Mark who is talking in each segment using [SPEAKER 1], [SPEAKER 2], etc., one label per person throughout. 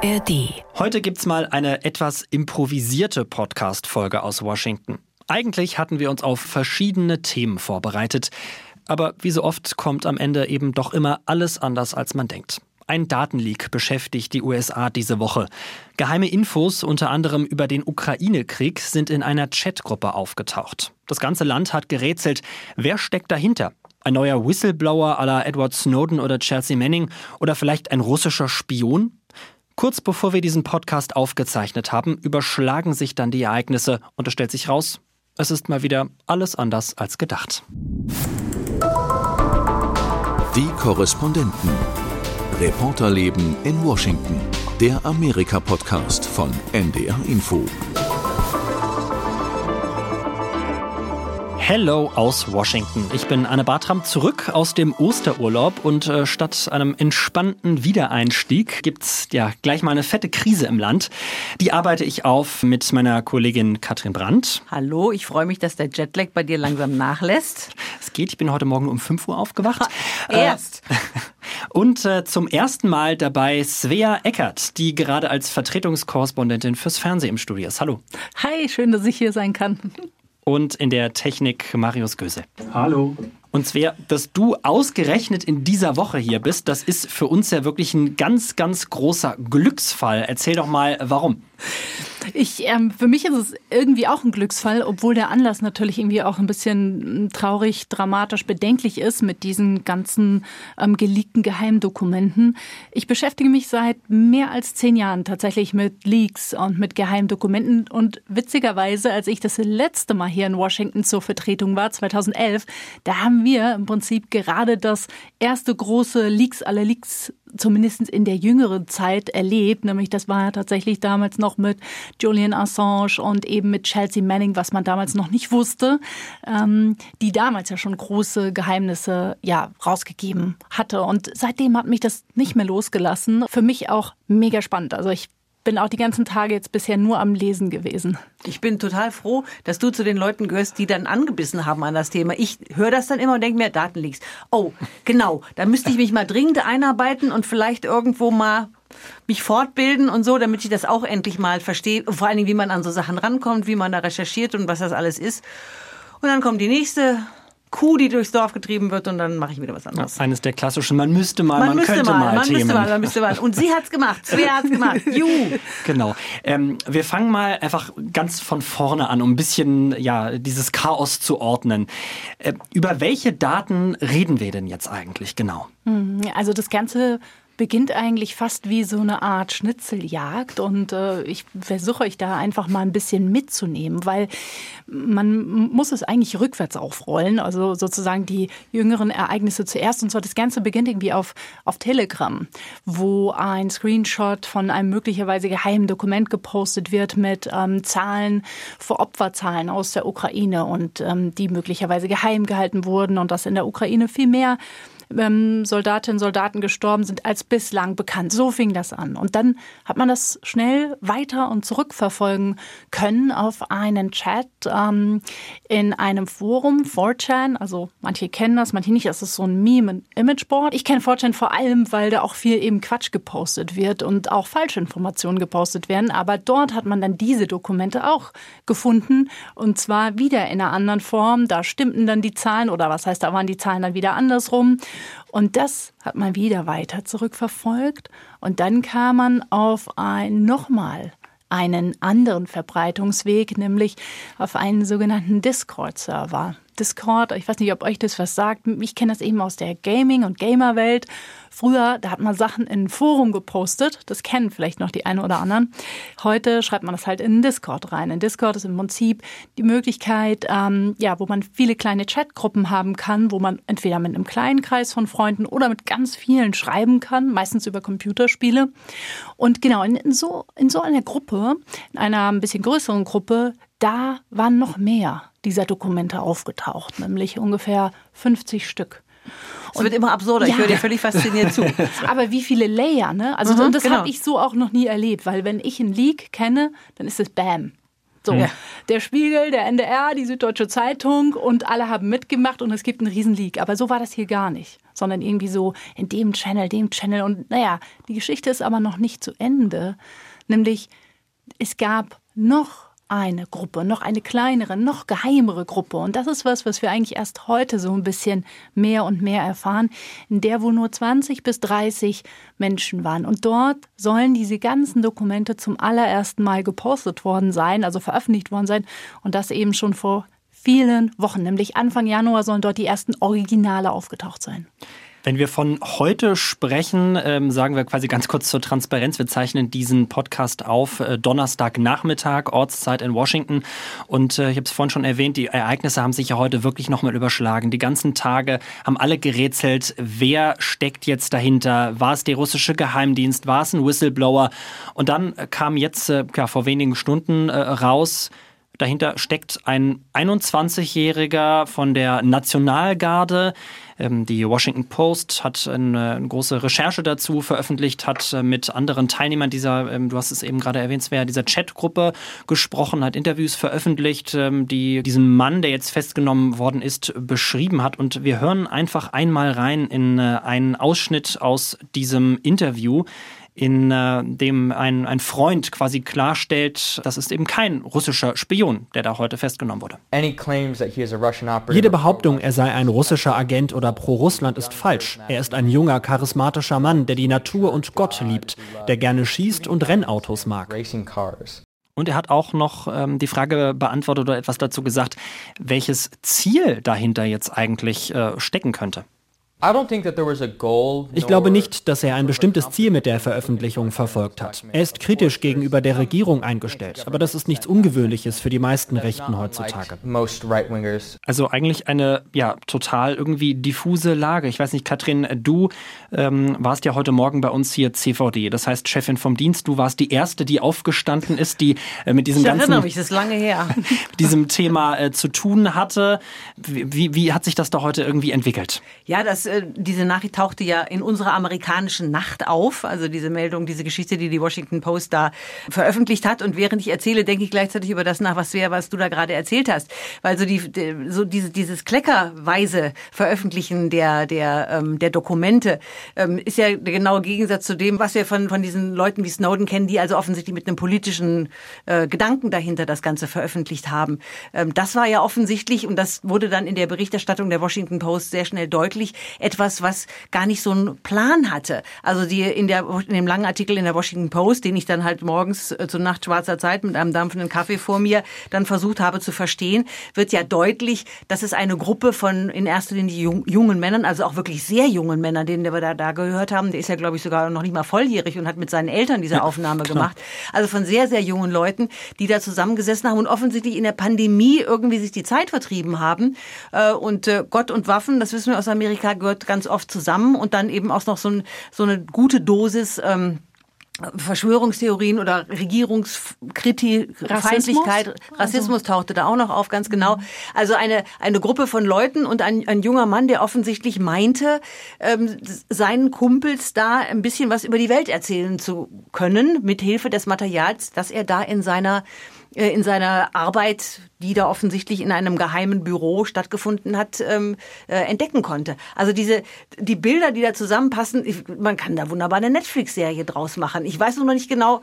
[SPEAKER 1] ARD.
[SPEAKER 2] Heute gibt's mal eine etwas improvisierte Podcast-Folge aus Washington. Eigentlich hatten wir uns auf verschiedene Themen vorbereitet, aber wie so oft kommt am Ende eben doch immer alles anders, als man denkt. Ein Datenleak beschäftigt die USA diese Woche. Geheime Infos, unter anderem über den Ukraine-Krieg, sind in einer Chatgruppe aufgetaucht. Das ganze Land hat gerätselt, wer steckt dahinter? Ein neuer Whistleblower à la Edward Snowden oder Chelsea Manning oder vielleicht ein russischer Spion? Kurz bevor wir diesen Podcast aufgezeichnet haben, überschlagen sich dann die Ereignisse und es stellt sich raus, es ist mal wieder alles anders als gedacht.
[SPEAKER 3] Die Korrespondenten. Reporterleben in Washington. Der Amerika-Podcast von NDR Info.
[SPEAKER 2] Hello aus Washington. Ich bin Anne Bartram zurück aus dem Osterurlaub und äh, statt einem entspannten Wiedereinstieg gibt's ja gleich mal eine fette Krise im Land. Die arbeite ich auf mit meiner Kollegin Katrin Brandt.
[SPEAKER 4] Hallo, ich freue mich, dass der Jetlag bei dir langsam nachlässt.
[SPEAKER 2] Es geht, ich bin heute Morgen um 5 Uhr aufgewacht.
[SPEAKER 4] Erst.
[SPEAKER 2] Und äh, zum ersten Mal dabei Svea Eckert, die gerade als Vertretungskorrespondentin fürs Fernsehen im Studio ist. Hallo.
[SPEAKER 4] Hi, schön, dass ich hier sein kann.
[SPEAKER 2] Und in der Technik Marius Göse.
[SPEAKER 5] Hallo.
[SPEAKER 2] Und Svea, dass du ausgerechnet in dieser Woche hier bist, das ist für uns ja wirklich ein ganz, ganz großer Glücksfall. Erzähl doch mal, warum.
[SPEAKER 4] Ich, ähm, für mich ist es irgendwie auch ein Glücksfall, obwohl der Anlass natürlich irgendwie auch ein bisschen mm, traurig, dramatisch, bedenklich ist mit diesen ganzen ähm, geleakten Geheimdokumenten. Ich beschäftige mich seit mehr als zehn Jahren tatsächlich mit Leaks und mit Geheimdokumenten und witzigerweise, als ich das letzte Mal hier in Washington zur Vertretung war, 2011, da haben wir im Prinzip gerade das erste große Leaks aller Leaks zumindest in der jüngeren Zeit erlebt, nämlich das war ja tatsächlich damals noch mit Julian Assange und eben mit Chelsea Manning, was man damals noch nicht wusste, ähm, die damals ja schon große Geheimnisse ja rausgegeben hatte. Und seitdem hat mich das nicht mehr losgelassen. Für mich auch mega spannend. Also ich bin auch die ganzen Tage jetzt bisher nur am Lesen gewesen.
[SPEAKER 6] Ich bin total froh, dass du zu den Leuten gehörst, die dann angebissen haben an das Thema. Ich höre das dann immer und denke mir, Datenleaks. Oh, genau, da müsste ich mich mal dringend einarbeiten und vielleicht irgendwo mal mich fortbilden und so, damit ich das auch endlich mal verstehe. Vor allen Dingen, wie man an so Sachen rankommt, wie man da recherchiert und was das alles ist. Und dann kommt die nächste Kuh, die durchs Dorf getrieben wird und dann mache ich wieder was anderes.
[SPEAKER 2] Ja, eines der klassischen, man müsste mal, man, man müsste könnte mal, mal
[SPEAKER 6] man
[SPEAKER 2] Themen.
[SPEAKER 6] Müsste mal, man müsste mal. Und sie hat's gemacht, Svea hat's gemacht. Juhu.
[SPEAKER 2] Genau. Ähm, wir fangen mal einfach ganz von vorne an, um ein bisschen ja dieses Chaos zu ordnen. Äh, über welche Daten reden wir denn jetzt eigentlich genau?
[SPEAKER 4] Hm, also das ganze beginnt eigentlich fast wie so eine Art Schnitzeljagd und äh, ich versuche euch da einfach mal ein bisschen mitzunehmen, weil man muss es eigentlich rückwärts aufrollen, also sozusagen die jüngeren Ereignisse zuerst und zwar das Ganze beginnt irgendwie auf, auf Telegram, wo ein Screenshot von einem möglicherweise geheimen Dokument gepostet wird mit ähm, Zahlen für Opferzahlen aus der Ukraine und ähm, die möglicherweise geheim gehalten wurden und dass in der Ukraine viel mehr ähm, Soldatinnen Soldaten gestorben sind als bislang bekannt. So fing das an. Und dann hat man das schnell weiter und zurückverfolgen können auf einen Chat ähm, in einem Forum, 4chan. Also manche kennen das, manche nicht. Das ist so ein Meme- und Imageboard. Ich kenne 4chan vor allem, weil da auch viel eben Quatsch gepostet wird und auch falsche Informationen gepostet werden. Aber dort hat man dann diese Dokumente auch gefunden und zwar wieder in einer anderen Form. Da stimmten dann die Zahlen oder was heißt, da waren die Zahlen dann wieder andersrum. Und das hat man wieder weiter zurückverfolgt. Und dann kam man auf ein nochmal einen anderen Verbreitungsweg, nämlich auf einen sogenannten Discord-Server. Discord, ich weiß nicht, ob euch das was sagt. Ich kenne das eben aus der Gaming- und Gamer-Welt. Früher, da hat man Sachen in ein Forum gepostet. Das kennen vielleicht noch die einen oder anderen. Heute schreibt man das halt in Discord rein. In Discord ist im Prinzip die Möglichkeit, ähm, ja, wo man viele kleine Chatgruppen haben kann, wo man entweder mit einem kleinen Kreis von Freunden oder mit ganz vielen schreiben kann, meistens über Computerspiele. Und genau, in, in so, in so einer Gruppe, in einer ein bisschen größeren Gruppe, da waren noch mehr dieser Dokumente aufgetaucht, nämlich ungefähr 50 Stück.
[SPEAKER 6] Es wird immer absurder. Ja. Ich höre dir völlig fasziniert zu.
[SPEAKER 4] Aber wie viele Layer, ne? Also mhm, das genau. habe ich so auch noch nie erlebt, weil wenn ich ein Leak kenne, dann ist es Bam. So, ja. der Spiegel, der NDR, die Süddeutsche Zeitung und alle haben mitgemacht und es gibt einen Riesenleak. Aber so war das hier gar nicht, sondern irgendwie so in dem Channel, dem Channel. Und naja, die Geschichte ist aber noch nicht zu Ende. Nämlich, es gab noch eine Gruppe, noch eine kleinere, noch geheimere Gruppe. Und das ist was, was wir eigentlich erst heute so ein bisschen mehr und mehr erfahren, in der wohl nur 20 bis 30 Menschen waren. Und dort sollen diese ganzen Dokumente zum allerersten Mal gepostet worden sein, also veröffentlicht worden sein. Und das eben schon vor vielen Wochen, nämlich Anfang Januar sollen dort die ersten Originale aufgetaucht sein.
[SPEAKER 2] Wenn wir von heute sprechen, ähm, sagen wir quasi ganz kurz zur Transparenz. Wir zeichnen diesen Podcast auf äh, Donnerstagnachmittag, Ortszeit in Washington. Und äh, ich habe es vorhin schon erwähnt, die Ereignisse haben sich ja heute wirklich nochmal überschlagen. Die ganzen Tage haben alle gerätselt, wer steckt jetzt dahinter? War es der russische Geheimdienst? War es ein Whistleblower? Und dann kam jetzt äh, ja, vor wenigen Stunden äh, raus, Dahinter steckt ein 21-Jähriger von der Nationalgarde. Ähm, die Washington Post hat eine, große Recherche dazu veröffentlicht, hat äh, mit anderen Teilnehmern dieser, ähm, du hast es eben gerade erwähnt, dieser Chatgruppe gesprochen, hat Interviews veröffentlicht, ähm, die diesen Mann, der jetzt festgenommen worden ist, beschrieben hat. Und wir hören einfach einmal rein in äh, einen Ausschnitt aus diesem Interview in äh, dem ein, ein Freund quasi klarstellt, das ist eben kein russischer Spion, der da heute festgenommen wurde.
[SPEAKER 1] Jede Behauptung, er sei ein russischer Agent oder pro-Russland ist falsch. Er ist ein junger, charismatischer Mann, der die Natur und Gott liebt, der gerne schießt und Rennautos mag.
[SPEAKER 2] Und er hat auch noch ähm, die Frage beantwortet oder etwas dazu gesagt, welches Ziel dahinter jetzt eigentlich äh, stecken könnte.
[SPEAKER 1] Ich glaube nicht, dass er ein bestimmtes Ziel mit der Veröffentlichung verfolgt hat. Er ist kritisch gegenüber der Regierung eingestellt, aber das ist nichts Ungewöhnliches für die meisten Rechten heutzutage.
[SPEAKER 2] Also eigentlich eine ja total irgendwie diffuse Lage. Ich weiß nicht, Katrin, du ähm, warst ja heute Morgen bei uns hier CVD, das heißt Chefin vom Dienst. Du warst die erste, die aufgestanden ist, die äh, mit diesem
[SPEAKER 6] ich
[SPEAKER 2] ganzen
[SPEAKER 6] mich, das ist lange her.
[SPEAKER 2] diesem Thema äh, zu tun hatte. Wie, wie, wie hat sich das da heute irgendwie entwickelt?
[SPEAKER 6] Ja, das äh, diese Nachricht tauchte ja in unserer amerikanischen Nacht auf, also diese Meldung, diese Geschichte, die die Washington Post da veröffentlicht hat. Und während ich erzähle, denke ich gleichzeitig über das nach, was, wir, was du da gerade erzählt hast. Weil so, die, so diese, dieses kleckerweise Veröffentlichen der, der, ähm, der Dokumente ähm, ist ja der genaue Gegensatz zu dem, was wir von, von diesen Leuten wie Snowden kennen, die also offensichtlich mit einem politischen äh, Gedanken dahinter das Ganze veröffentlicht haben. Ähm, das war ja offensichtlich, und das wurde dann in der Berichterstattung der Washington Post sehr schnell deutlich, etwas, was gar nicht so einen Plan hatte. Also die in, der, in dem langen Artikel in der Washington Post, den ich dann halt morgens äh, zur Nacht schwarzer Zeit mit einem dampfenden Kaffee vor mir dann versucht habe zu verstehen, wird ja deutlich, dass es eine Gruppe von in erster Linie jungen Männern, also auch wirklich sehr jungen Männern, denen wir da, da gehört haben, der ist ja glaube ich sogar noch nicht mal volljährig und hat mit seinen Eltern diese Aufnahme ja, gemacht. Also von sehr, sehr jungen Leuten, die da zusammengesessen haben und offensichtlich in der Pandemie irgendwie sich die Zeit vertrieben haben. Äh, und äh, Gott und Waffen, das wissen wir aus Amerika, gehört gehört ganz oft zusammen und dann eben auch noch so, ein, so eine gute Dosis ähm, Verschwörungstheorien oder Regierungskritik, Feindlichkeit, Rassismus also. tauchte da auch noch auf, ganz genau. Also eine, eine Gruppe von Leuten und ein, ein junger Mann, der offensichtlich meinte, ähm, seinen Kumpels da ein bisschen was über die Welt erzählen zu können, mit Hilfe des Materials, das er da in seiner in seiner Arbeit, die da offensichtlich in einem geheimen Büro stattgefunden hat, ähm, äh, entdecken konnte. Also diese die Bilder, die da zusammenpassen, man kann da wunderbar eine Netflix-Serie draus machen. Ich weiß noch nicht genau,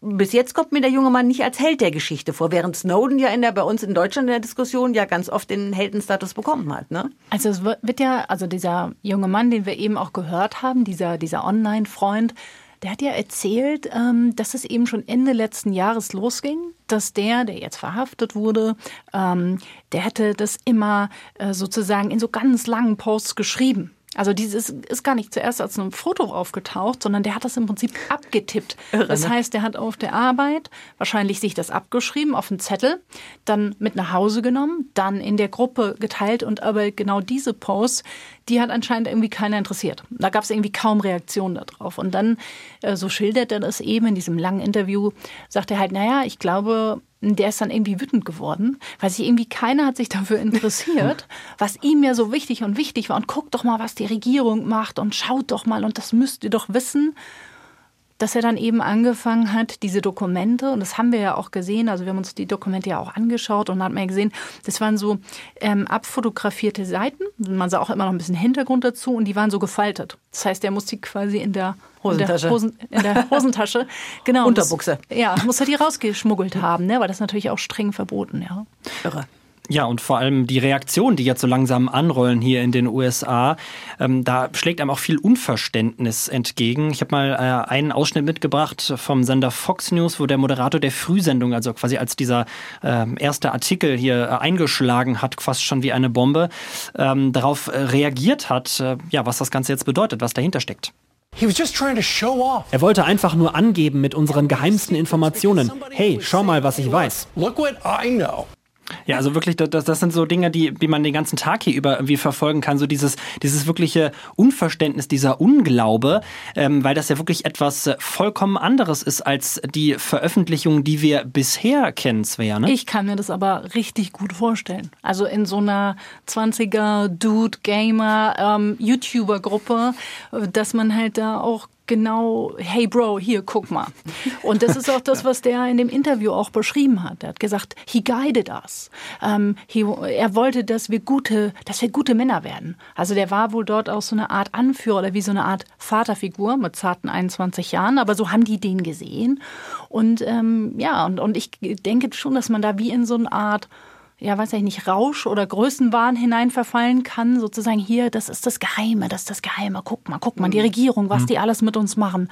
[SPEAKER 6] bis jetzt kommt mir der junge Mann nicht als Held der Geschichte vor, während Snowden ja in der, bei uns in Deutschland in der Diskussion ja ganz oft den Heldenstatus bekommen hat. Ne?
[SPEAKER 4] Also es wird ja, also dieser junge Mann, den wir eben auch gehört haben, dieser, dieser Online-Freund, der hat ja erzählt, ähm, dass es eben schon Ende letzten Jahres losging, dass der, der jetzt verhaftet wurde, ähm, der hätte das immer äh, sozusagen in so ganz langen Posts geschrieben. Also dieses ist gar nicht zuerst als ein Foto aufgetaucht, sondern der hat das im Prinzip abgetippt. Irre, das ne? heißt, der hat auf der Arbeit wahrscheinlich sich das abgeschrieben auf einen Zettel, dann mit nach Hause genommen, dann in der Gruppe geteilt und aber genau diese Posts, die hat anscheinend irgendwie keiner interessiert. Da gab es irgendwie kaum Reaktionen darauf. Und dann, äh, so schildert er das eben in diesem langen Interview, sagt er halt, naja, ich glaube, der ist dann irgendwie wütend geworden, weil sich irgendwie keiner hat sich dafür interessiert, was ihm ja so wichtig und wichtig war. Und guckt doch mal, was die Regierung macht und schaut doch mal und das müsst ihr doch wissen. Dass er dann eben angefangen hat, diese Dokumente, und das haben wir ja auch gesehen, also wir haben uns die Dokumente ja auch angeschaut und hat man ja gesehen, das waren so ähm, abfotografierte Seiten, man sah auch immer noch ein bisschen Hintergrund dazu und die waren so gefaltet. Das heißt, er musste quasi in der
[SPEAKER 6] Hosentasche.
[SPEAKER 4] In der, Hosen, in der Hosentasche. Genau.
[SPEAKER 6] Unterbuchse.
[SPEAKER 4] Muss, ja, muss er die rausgeschmuggelt haben, ne? weil das natürlich auch streng verboten, ja.
[SPEAKER 6] Irre.
[SPEAKER 2] Ja, und vor allem die Reaktionen, die jetzt so langsam anrollen hier in den USA, ähm, da schlägt einem auch viel Unverständnis entgegen. Ich habe mal äh, einen Ausschnitt mitgebracht vom Sender Fox News, wo der Moderator der Frühsendung, also quasi als dieser äh, erste Artikel hier äh, eingeschlagen hat, fast schon wie eine Bombe, ähm, darauf äh, reagiert hat, äh, ja, was das Ganze jetzt bedeutet, was dahinter steckt.
[SPEAKER 1] Er wollte einfach nur angeben mit unseren geheimsten Informationen. Hey, schau mal, was ich weiß.
[SPEAKER 2] Ja, also wirklich, das, das sind so Dinge, die, die man den ganzen Tag hier über irgendwie verfolgen kann. So dieses, dieses wirkliche Unverständnis, dieser Unglaube, ähm, weil das ja wirklich etwas äh, vollkommen anderes ist als die Veröffentlichungen, die wir bisher kennen, Svea. Ne?
[SPEAKER 4] Ich kann mir das aber richtig gut vorstellen. Also in so einer 20er Dude Gamer ähm, YouTuber Gruppe, äh, dass man halt da auch genau, hey Bro, hier, guck mal. Und das ist auch das, was der in dem Interview auch beschrieben hat. Er hat gesagt, he guided us. Um, he, er wollte, dass wir gute, dass wir gute Männer werden. Also der war wohl dort auch so eine Art Anführer oder wie so eine Art Vaterfigur mit zarten 21 Jahren. Aber so haben die den gesehen. Und ähm, ja, und, und ich denke schon, dass man da wie in so eine Art ja, weiß ich nicht, Rausch oder Größenwahn hineinverfallen kann, sozusagen hier, das ist das Geheime, das ist das Geheime, guck mal, guck mal, die mhm. Regierung, was mhm. die alles mit uns machen.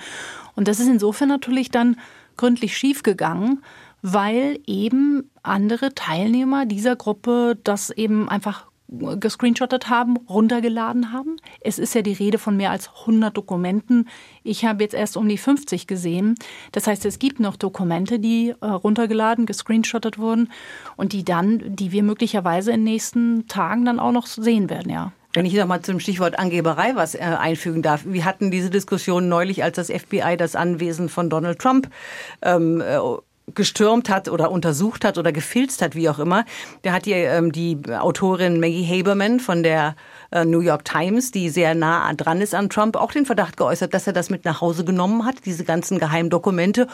[SPEAKER 4] Und das ist insofern natürlich dann gründlich schiefgegangen, weil eben andere Teilnehmer dieser Gruppe das eben einfach gescreenshottet haben, runtergeladen haben. Es ist ja die Rede von mehr als 100 Dokumenten. Ich habe jetzt erst um die 50 gesehen. Das heißt, es gibt noch Dokumente, die äh, runtergeladen, gescreenshottet wurden und die dann, die wir möglicherweise in den nächsten Tagen dann auch noch sehen werden, ja.
[SPEAKER 6] Wenn ich noch mal zum Stichwort Angeberei was äh, einfügen darf. Wir hatten diese Diskussion neulich, als das FBI das Anwesen von Donald Trump ähm, äh, gestürmt hat oder untersucht hat oder gefilzt hat, wie auch immer. Der hat hier ähm, die Autorin Maggie Haberman von der äh, New York Times, die sehr nah dran ist an Trump, auch den Verdacht geäußert, dass er das mit nach Hause genommen hat, diese ganzen Geheimdokumente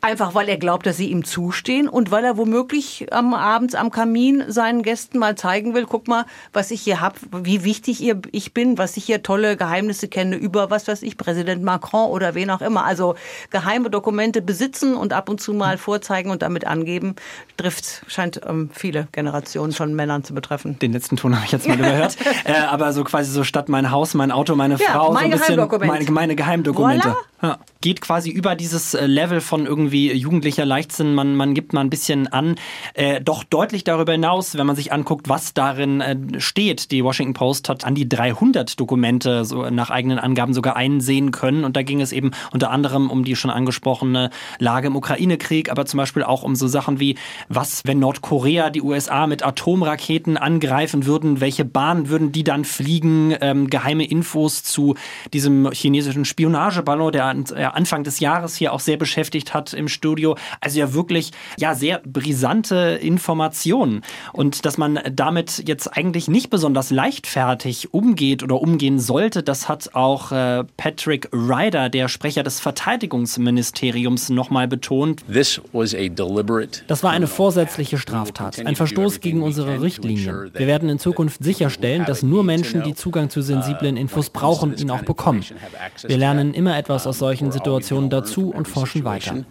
[SPEAKER 6] Einfach weil er glaubt, dass sie ihm zustehen und weil er womöglich am abends am Kamin seinen Gästen mal zeigen will, guck mal, was ich hier hab, wie wichtig ich bin, was ich hier tolle Geheimnisse kenne über was weiß ich, Präsident Macron oder wen auch immer. Also geheime Dokumente besitzen und ab und zu mal vorzeigen und damit angeben, trifft, scheint ähm, viele Generationen von Männern zu betreffen.
[SPEAKER 2] Den letzten Ton habe ich jetzt mal überhört. äh, aber so quasi so statt mein Haus, mein Auto, meine ja, Frau,
[SPEAKER 6] mein
[SPEAKER 2] so ein
[SPEAKER 6] bisschen
[SPEAKER 2] meine, meine Geheimdokumente. Voilà. Ja. Geht quasi über dieses äh, Level von irgendwie jugendlicher Leichtsinn, man, man gibt mal ein bisschen an, äh, doch deutlich darüber hinaus, wenn man sich anguckt, was darin äh, steht. Die Washington Post hat an die 300 Dokumente so nach eigenen Angaben sogar einsehen können. Und da ging es eben unter anderem um die schon angesprochene Lage im Ukraine-Krieg, aber zum Beispiel auch um so Sachen wie, was, wenn Nordkorea die USA mit Atomraketen angreifen würden, welche Bahn würden die dann fliegen, ähm, geheime Infos zu diesem chinesischen Spionageballon, der Anfang des Jahres hier auch sehr beschäftigt hat im Studio. Also ja wirklich ja sehr brisante Informationen und dass man damit jetzt eigentlich nicht besonders leichtfertig umgeht oder umgehen sollte, das hat auch äh, Patrick Ryder, der Sprecher des Verteidigungsministeriums, nochmal betont.
[SPEAKER 1] Das war eine vorsätzliche Straftat, ein Verstoß gegen unsere Richtlinien. Wir werden in Zukunft sicherstellen, dass nur Menschen, die Zugang zu sensiblen Infos brauchen, ihn auch bekommen. Wir lernen immer etwas aus solchen Situationen dazu und forschen weiter.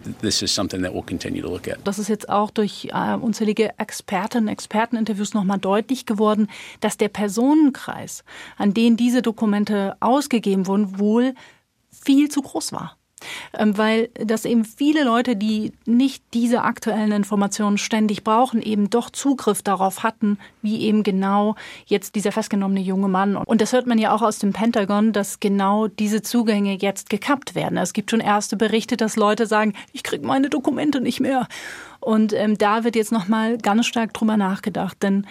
[SPEAKER 4] Das ist jetzt auch durch äh, unzählige Expertinnen, Experteninterviews nochmal deutlich geworden, dass der Personenkreis, an den diese Dokumente ausgegeben wurden, wohl viel zu groß war. Ähm, weil das eben viele Leute, die nicht diese aktuellen Informationen ständig brauchen, eben doch Zugriff darauf hatten, wie eben genau jetzt dieser festgenommene junge Mann. Und das hört man ja auch aus dem Pentagon, dass genau diese Zugänge jetzt gekappt werden. Es gibt schon erste Berichte, dass Leute sagen, ich kriege meine Dokumente nicht mehr. Und ähm, da wird jetzt nochmal ganz stark drüber nachgedacht, denn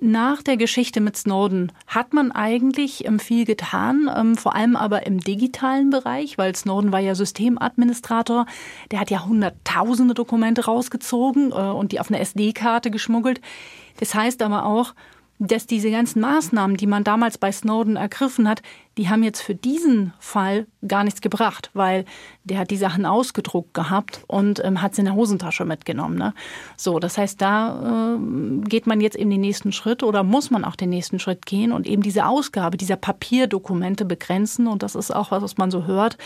[SPEAKER 4] nach der Geschichte mit Snowden hat man eigentlich ähm, viel getan, ähm, vor allem aber im digitalen Bereich, weil Snowden war ja Systemadministrator. Der hat ja hunderttausende Dokumente rausgezogen äh, und die auf eine SD-Karte geschmuggelt. Das heißt aber auch, dass diese ganzen Maßnahmen, die man damals bei Snowden ergriffen hat, die haben jetzt für diesen Fall gar nichts gebracht, weil der hat die Sachen ausgedruckt gehabt und ähm, hat sie in der Hosentasche mitgenommen. Ne? So, das heißt, da äh, geht man jetzt eben den nächsten Schritt oder muss man auch den nächsten Schritt gehen und eben diese Ausgabe dieser Papierdokumente begrenzen. Und das ist auch was, was man so hört,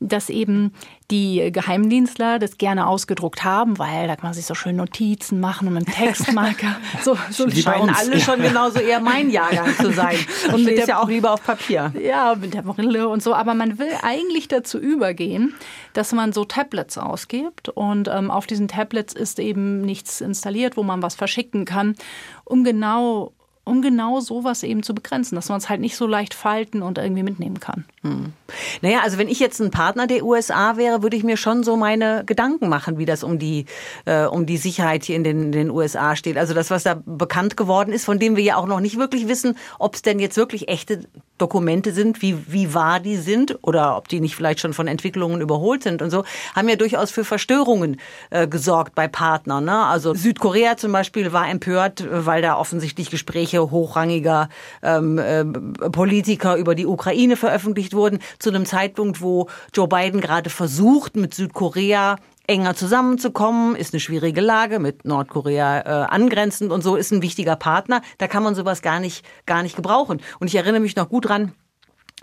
[SPEAKER 4] dass eben die Geheimdienstler das gerne ausgedruckt haben, weil da kann man sich so schön Notizen machen und mit Textmarker.
[SPEAKER 6] So, so scheinen alle schon genauso eher mein Jahrgang zu sein. Und mit der, ja auch lieber auf Papier.
[SPEAKER 4] Ja, mit der Brille und so. Aber man will eigentlich dazu übergehen, dass man so Tablets ausgibt und ähm, auf diesen Tablets ist eben nichts installiert, wo man was verschicken kann, um genau um genau sowas eben zu begrenzen, dass man es halt nicht so leicht falten und irgendwie mitnehmen kann. Hm.
[SPEAKER 6] Naja, also wenn ich jetzt ein Partner der USA wäre, würde ich mir schon so meine Gedanken machen, wie das um die, äh, um die Sicherheit hier in den, in den USA steht. Also das, was da bekannt geworden ist, von dem wir ja auch noch nicht wirklich wissen, ob es denn jetzt wirklich echte Dokumente sind, wie, wie wahr die sind oder ob die nicht vielleicht schon von Entwicklungen überholt sind und so, haben ja durchaus für Verstörungen äh, gesorgt bei Partnern. Ne? Also Südkorea zum Beispiel war empört, weil da offensichtlich Gespräche hochrangiger ähm, äh, Politiker über die Ukraine veröffentlicht wurden, zu einem Zeitpunkt, wo Joe Biden gerade versucht, mit Südkorea enger zusammenzukommen, ist eine schwierige Lage mit Nordkorea äh, angrenzend und so ist ein wichtiger Partner. Da kann man sowas gar nicht gar nicht gebrauchen. Und ich erinnere mich noch gut dran.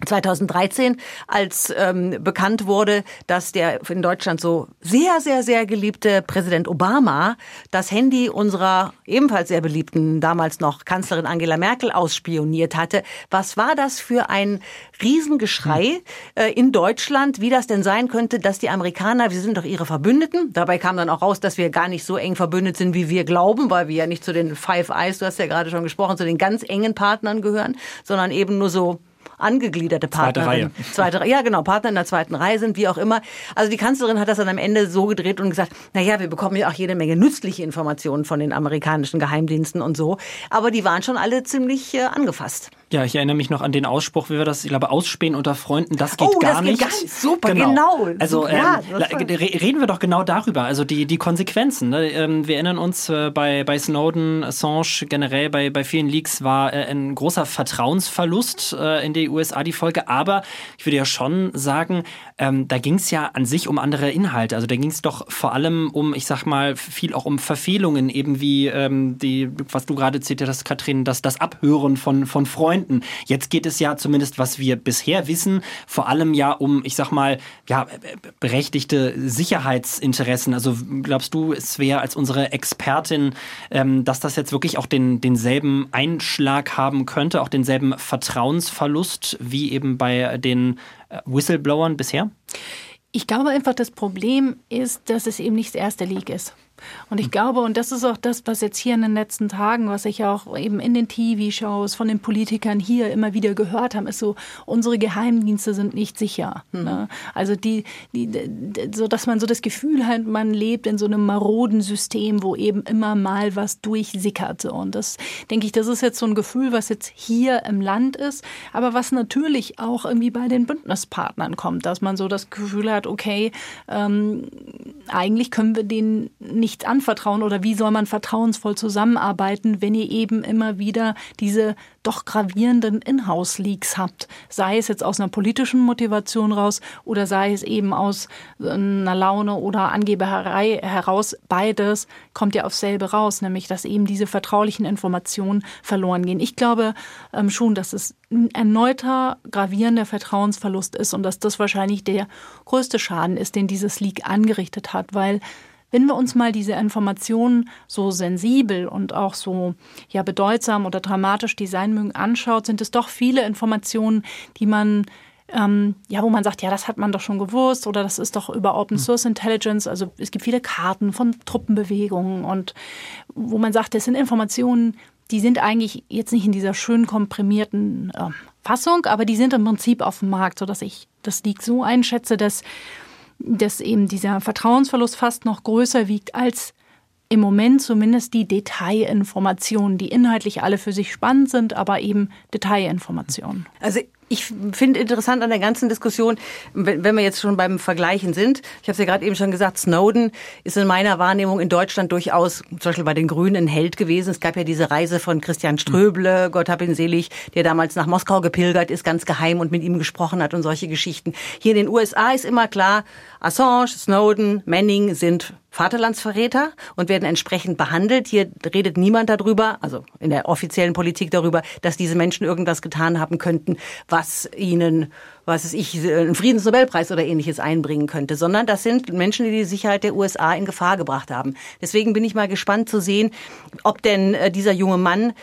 [SPEAKER 6] 2013, als ähm, bekannt wurde, dass der in Deutschland so sehr, sehr, sehr geliebte Präsident Obama das Handy unserer ebenfalls sehr beliebten, damals noch Kanzlerin Angela Merkel ausspioniert hatte. Was war das für ein Riesengeschrei äh, in Deutschland, wie das denn sein könnte, dass die Amerikaner, wir sind doch ihre Verbündeten. Dabei kam dann auch raus, dass wir gar nicht so eng verbündet sind, wie wir glauben, weil wir ja nicht zu den Five Eyes, du hast ja gerade schon gesprochen, zu den ganz engen Partnern gehören, sondern eben nur so angegliederte Partner. Zweite Reihe. Zweite, ja, genau, Partner in der zweiten Reihe sind, wie auch immer. Also die Kanzlerin hat das dann am Ende so gedreht und gesagt, na ja, wir bekommen ja auch jede Menge nützliche Informationen von den amerikanischen Geheimdiensten und so. Aber die waren schon alle ziemlich äh, angefasst.
[SPEAKER 2] Ja, ich erinnere mich noch an den Ausspruch, wie wir das, ich glaube, Ausspähen unter Freunden, das geht oh, gar das nicht. Geht gar nicht.
[SPEAKER 6] Super, genau. genau.
[SPEAKER 2] Also ähm, ja, reden wir doch genau darüber, also die, die Konsequenzen. Ne? Ähm, wir erinnern uns, äh, bei, bei Snowden, Assange, generell bei, bei vielen Leaks war äh, ein großer Vertrauensverlust äh, in die USA die Folge. Aber ich würde ja schon sagen, ähm, da ging es ja an sich um andere Inhalte. Also da ging es doch vor allem um, ich sag mal, viel auch um Verfehlungen, eben wie ähm, die, was du gerade zitiert hast, Katrin, das, das Abhören von, von Freunden. Jetzt geht es ja zumindest, was wir bisher wissen, vor allem ja um, ich sag mal, ja, berechtigte Sicherheitsinteressen. Also glaubst du, es wäre als unsere Expertin, ähm, dass das jetzt wirklich auch den, denselben Einschlag haben könnte, auch denselben Vertrauensverlust wie eben bei den äh, Whistleblowern bisher?
[SPEAKER 4] Ich glaube einfach, das Problem ist, dass es eben nicht das erste Leak ist. Und ich glaube, und das ist auch das, was jetzt hier in den letzten Tagen, was ich auch eben in den TV-Shows von den Politikern hier immer wieder gehört habe, ist so, unsere Geheimdienste sind nicht sicher. Mhm. Ne? Also die, die, so dass man so das Gefühl hat, man lebt in so einem maroden System, wo eben immer mal was durchsickert. Und das denke ich, das ist jetzt so ein Gefühl, was jetzt hier im Land ist, aber was natürlich auch irgendwie bei den Bündnispartnern kommt, dass man so das Gefühl hat, okay, ähm, eigentlich können wir denen nichts anvertrauen oder wie soll man vertrauensvoll zusammenarbeiten, wenn ihr eben immer wieder diese doch gravierenden Inhouse-Leaks habt. Sei es jetzt aus einer politischen Motivation raus oder sei es eben aus einer Laune oder Angeberei heraus. Beides kommt ja aufs selbe raus, nämlich dass eben diese vertraulichen Informationen verloren gehen. Ich glaube ähm, schon, dass es ein erneuter gravierender Vertrauensverlust ist und dass das wahrscheinlich der größte Schaden ist, den dieses Leak angerichtet hat, weil wenn wir uns mal diese Informationen so sensibel und auch so ja bedeutsam oder dramatisch die sein mögen anschaut, sind es doch viele Informationen, die man ähm, ja, wo man sagt, ja, das hat man doch schon gewusst oder das ist doch über Open hm. Source Intelligence. Also es gibt viele Karten von Truppenbewegungen und wo man sagt, das sind Informationen, die sind eigentlich jetzt nicht in dieser schön komprimierten äh, Fassung, aber die sind im Prinzip auf dem Markt, sodass ich das liegt so einschätze, dass dass eben dieser Vertrauensverlust fast noch größer wiegt als im Moment zumindest die Detailinformationen, die inhaltlich alle für sich spannend sind, aber eben Detailinformationen.
[SPEAKER 6] Also ich finde interessant an der ganzen Diskussion, wenn, wir jetzt schon beim Vergleichen sind, ich habe es ja gerade eben schon gesagt, Snowden ist in meiner Wahrnehmung in Deutschland durchaus, zum Beispiel bei den Grünen, ein Held gewesen. Es gab ja diese Reise von Christian Ströble, Gott hab ihn selig, der damals nach Moskau gepilgert ist, ganz geheim und mit ihm gesprochen hat und solche Geschichten. Hier in den USA ist immer klar, Assange, Snowden, Manning sind Vaterlandsverräter und werden entsprechend behandelt. Hier redet niemand darüber, also in der offiziellen Politik darüber, dass diese Menschen irgendwas getan haben könnten, was ihnen, was es ich, einen Friedensnobelpreis oder ähnliches einbringen könnte, sondern das sind Menschen, die die Sicherheit der USA in Gefahr gebracht haben. Deswegen bin ich mal gespannt zu sehen, ob denn äh, dieser junge Mann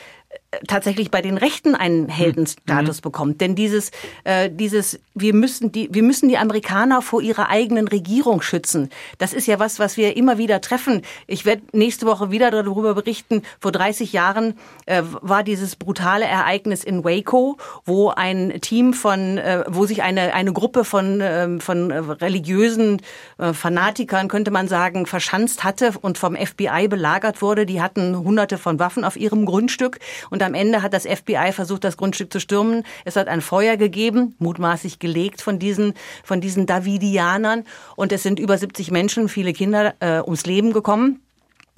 [SPEAKER 6] tatsächlich bei den Rechten einen Heldenstatus mhm. bekommt. Denn dieses, äh, dieses, wir müssen die, wir müssen die Amerikaner vor ihrer eigenen Regierung schützen. Das ist ja was, was wir immer wieder treffen. Ich werde nächste Woche wieder darüber berichten. Vor 30 Jahren äh, war dieses brutale Ereignis in Waco, wo ein Team von, äh, wo sich eine eine Gruppe von äh, von religiösen äh, Fanatikern könnte man sagen verschanzt hatte und vom FBI belagert wurde. Die hatten Hunderte von Waffen auf ihrem Grundstück und am Ende hat das FBI versucht, das Grundstück zu stürmen. Es hat ein Feuer gegeben, mutmaßlich gelegt von diesen, von diesen Davidianern. Und es sind über 70 Menschen, viele Kinder, äh, ums Leben gekommen.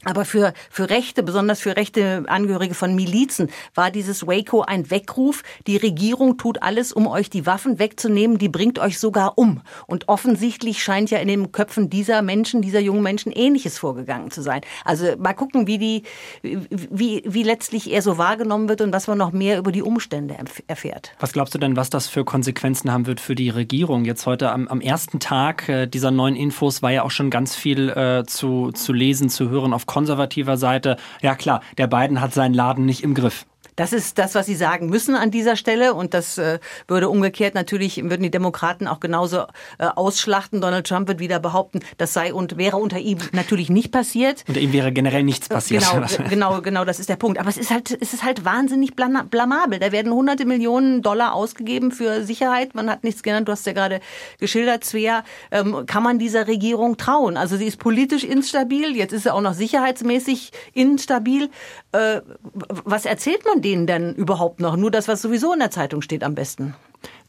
[SPEAKER 6] Aber für, für Rechte, besonders für rechte Angehörige von Milizen, war dieses Waco ein Weckruf. Die Regierung tut alles, um euch die Waffen wegzunehmen. Die bringt euch sogar um. Und offensichtlich scheint ja in den Köpfen dieser Menschen, dieser jungen Menschen Ähnliches vorgegangen zu sein. Also mal gucken, wie die, wie, wie letztlich er so wahrgenommen wird und was man noch mehr über die Umstände erfährt.
[SPEAKER 2] Was glaubst du denn, was das für Konsequenzen haben wird für die Regierung? Jetzt heute am, am ersten Tag äh, dieser neuen Infos war ja auch schon ganz viel äh, zu, zu lesen, zu hören auf konservativer Seite, ja klar, der Biden hat seinen Laden nicht im Griff.
[SPEAKER 6] Das ist das, was sie sagen müssen an dieser Stelle. Und das äh, würde umgekehrt natürlich, würden die Demokraten auch genauso äh, ausschlachten. Donald Trump wird wieder behaupten, das sei und wäre unter ihm natürlich nicht passiert.
[SPEAKER 2] Unter ihm wäre generell nichts passiert.
[SPEAKER 6] Genau, genau, genau, das ist der Punkt. Aber es ist halt, es ist halt wahnsinnig blamabel. Da werden hunderte Millionen Dollar ausgegeben für Sicherheit. Man hat nichts genannt. Du hast ja gerade geschildert, Svea. Ähm, kann man dieser Regierung trauen? Also sie ist politisch instabil. Jetzt ist sie auch noch sicherheitsmäßig instabil. Äh, was erzählt man denn überhaupt noch? Nur das, was sowieso in der Zeitung steht, am besten.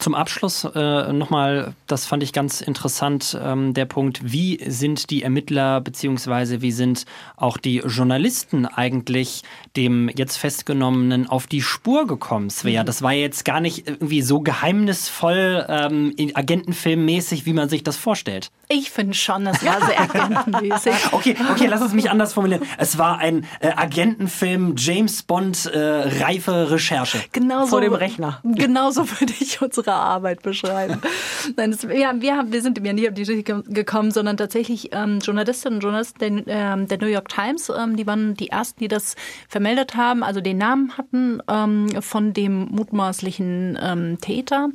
[SPEAKER 2] Zum Abschluss äh, nochmal, das fand ich ganz interessant, ähm, der Punkt, wie sind die Ermittler beziehungsweise wie sind auch die Journalisten eigentlich dem jetzt Festgenommenen auf die Spur gekommen, Svea? Mhm. Das war jetzt gar nicht irgendwie so geheimnisvoll, ähm, agentenfilmmäßig, wie man sich das vorstellt.
[SPEAKER 4] Ich finde schon, das war sehr agentenmäßig.
[SPEAKER 2] okay, okay, lass es mich anders formulieren. Es war ein äh, Agentenfilm, James Bond, äh, reife Recherche.
[SPEAKER 6] Genauso, Vor dem Rechner.
[SPEAKER 4] Genauso würde ich unsere Arbeit beschreiben. Nein, das, ja, wir, haben, wir sind ja nie auf die Geschichte gekommen, sondern tatsächlich ähm, Journalistinnen und Journalisten der, ähm, der New York Times, ähm, die waren die ersten, die das vermeldet haben, also den Namen hatten ähm, von dem mutmaßlichen ähm, Täter.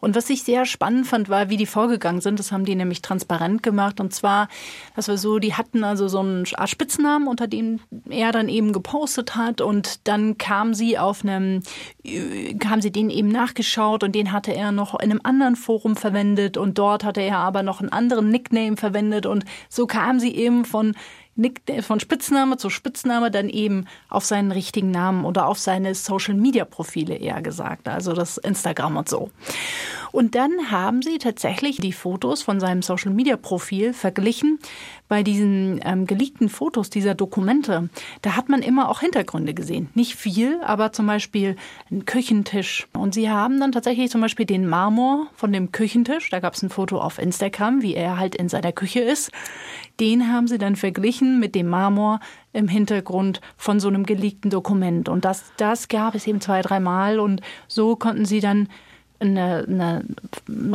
[SPEAKER 4] Und was ich sehr spannend fand, war, wie die vorgegangen sind. Das haben die nämlich transparent gemacht. Und zwar, das war so, die hatten also so einen Art Spitznamen, unter dem er dann eben gepostet hat. Und dann kam sie auf einem, äh, haben sie den eben nachgeschaut und den hatte er noch in einem anderen Forum verwendet und dort hatte er aber noch einen anderen Nickname verwendet und so kam sie eben von Nick, von Spitzname zu Spitzname dann eben auf seinen richtigen Namen oder auf seine Social Media Profile eher gesagt, also das Instagram und so. Und dann haben sie tatsächlich die Fotos von seinem Social Media Profil verglichen bei diesen ähm, geleakten Fotos dieser Dokumente, da hat man immer auch Hintergründe gesehen. Nicht viel, aber zum Beispiel ein Küchentisch. Und sie haben dann tatsächlich zum Beispiel den Marmor von dem Küchentisch, da gab es ein Foto auf Instagram, wie er halt in seiner Küche ist. Den haben sie dann verglichen mit dem Marmor im Hintergrund von so einem geleakten Dokument. Und das, das gab es eben zwei, dreimal. Und so konnten sie dann eine, eine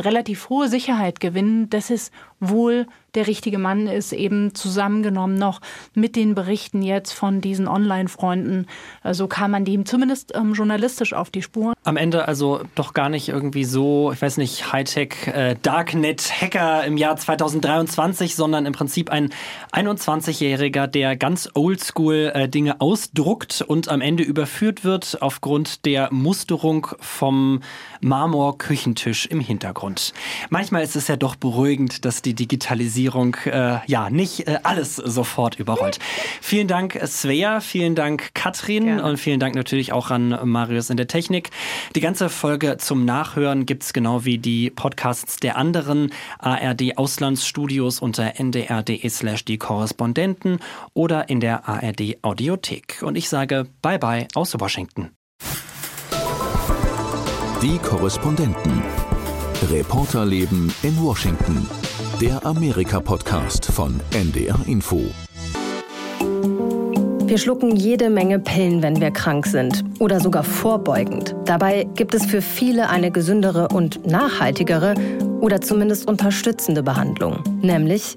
[SPEAKER 4] relativ hohe Sicherheit gewinnen, dass es wohl der richtige Mann ist, eben zusammengenommen noch mit den Berichten jetzt von diesen Online-Freunden. So also kam man dem zumindest ähm, journalistisch auf die Spur.
[SPEAKER 2] Am Ende also doch gar nicht irgendwie so, ich weiß nicht, Hightech äh, Darknet-Hacker im Jahr 2023, sondern im Prinzip ein 21-Jähriger, der ganz oldschool äh, Dinge ausdruckt und am Ende überführt wird aufgrund der Musterung vom Marmor-Küchentisch im Hintergrund. Manchmal ist es ja doch beruhigend, dass die Digitalisierung äh, ja nicht äh, alles sofort überrollt. Vielen Dank, Svea, vielen Dank, Katrin Gerne. und vielen Dank natürlich auch an Marius in der Technik. Die ganze Folge zum Nachhören gibt's genau wie die Podcasts der anderen ARD Auslandsstudios unter ndr.de slash die Korrespondenten oder in der ARD Audiothek. Und ich sage Bye bye aus Washington.
[SPEAKER 3] Die Korrespondenten. Reporterleben in Washington. Der Amerika-Podcast von NDR Info.
[SPEAKER 5] Wir schlucken jede Menge Pillen, wenn wir krank sind oder sogar vorbeugend. Dabei gibt es für viele eine gesündere und nachhaltigere oder zumindest unterstützende Behandlung, nämlich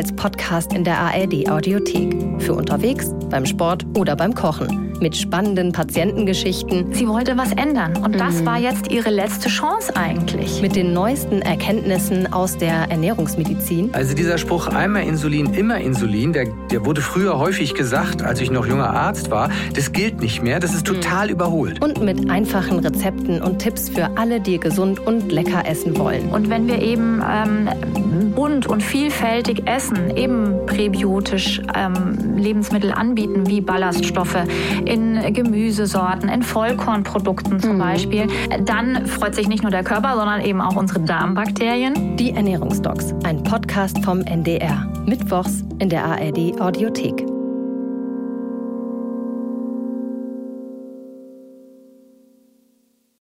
[SPEAKER 5] Podcast in der ARD Audiothek. Für unterwegs, beim Sport oder beim Kochen mit spannenden Patientengeschichten.
[SPEAKER 7] Sie wollte was ändern und das mhm. war jetzt ihre letzte Chance eigentlich.
[SPEAKER 5] Mit den neuesten Erkenntnissen aus der Ernährungsmedizin.
[SPEAKER 8] Also dieser Spruch einmal Insulin, immer Insulin, der, der wurde früher häufig gesagt, als ich noch junger Arzt war. Das gilt nicht mehr, das ist total mhm. überholt.
[SPEAKER 5] Und mit einfachen Rezepten und Tipps für alle, die gesund und lecker essen wollen.
[SPEAKER 7] Und wenn wir eben ähm, bunt und vielfältig essen, eben präbiotisch ähm, Lebensmittel anbieten, wie Ballaststoffe, in Gemüsesorten, in Vollkornprodukten zum mhm. Beispiel, dann freut sich nicht nur der Körper, sondern eben auch unsere Darmbakterien.
[SPEAKER 5] Die Ernährungsdocs, ein Podcast vom NDR. Mittwochs in der ARD Audiothek.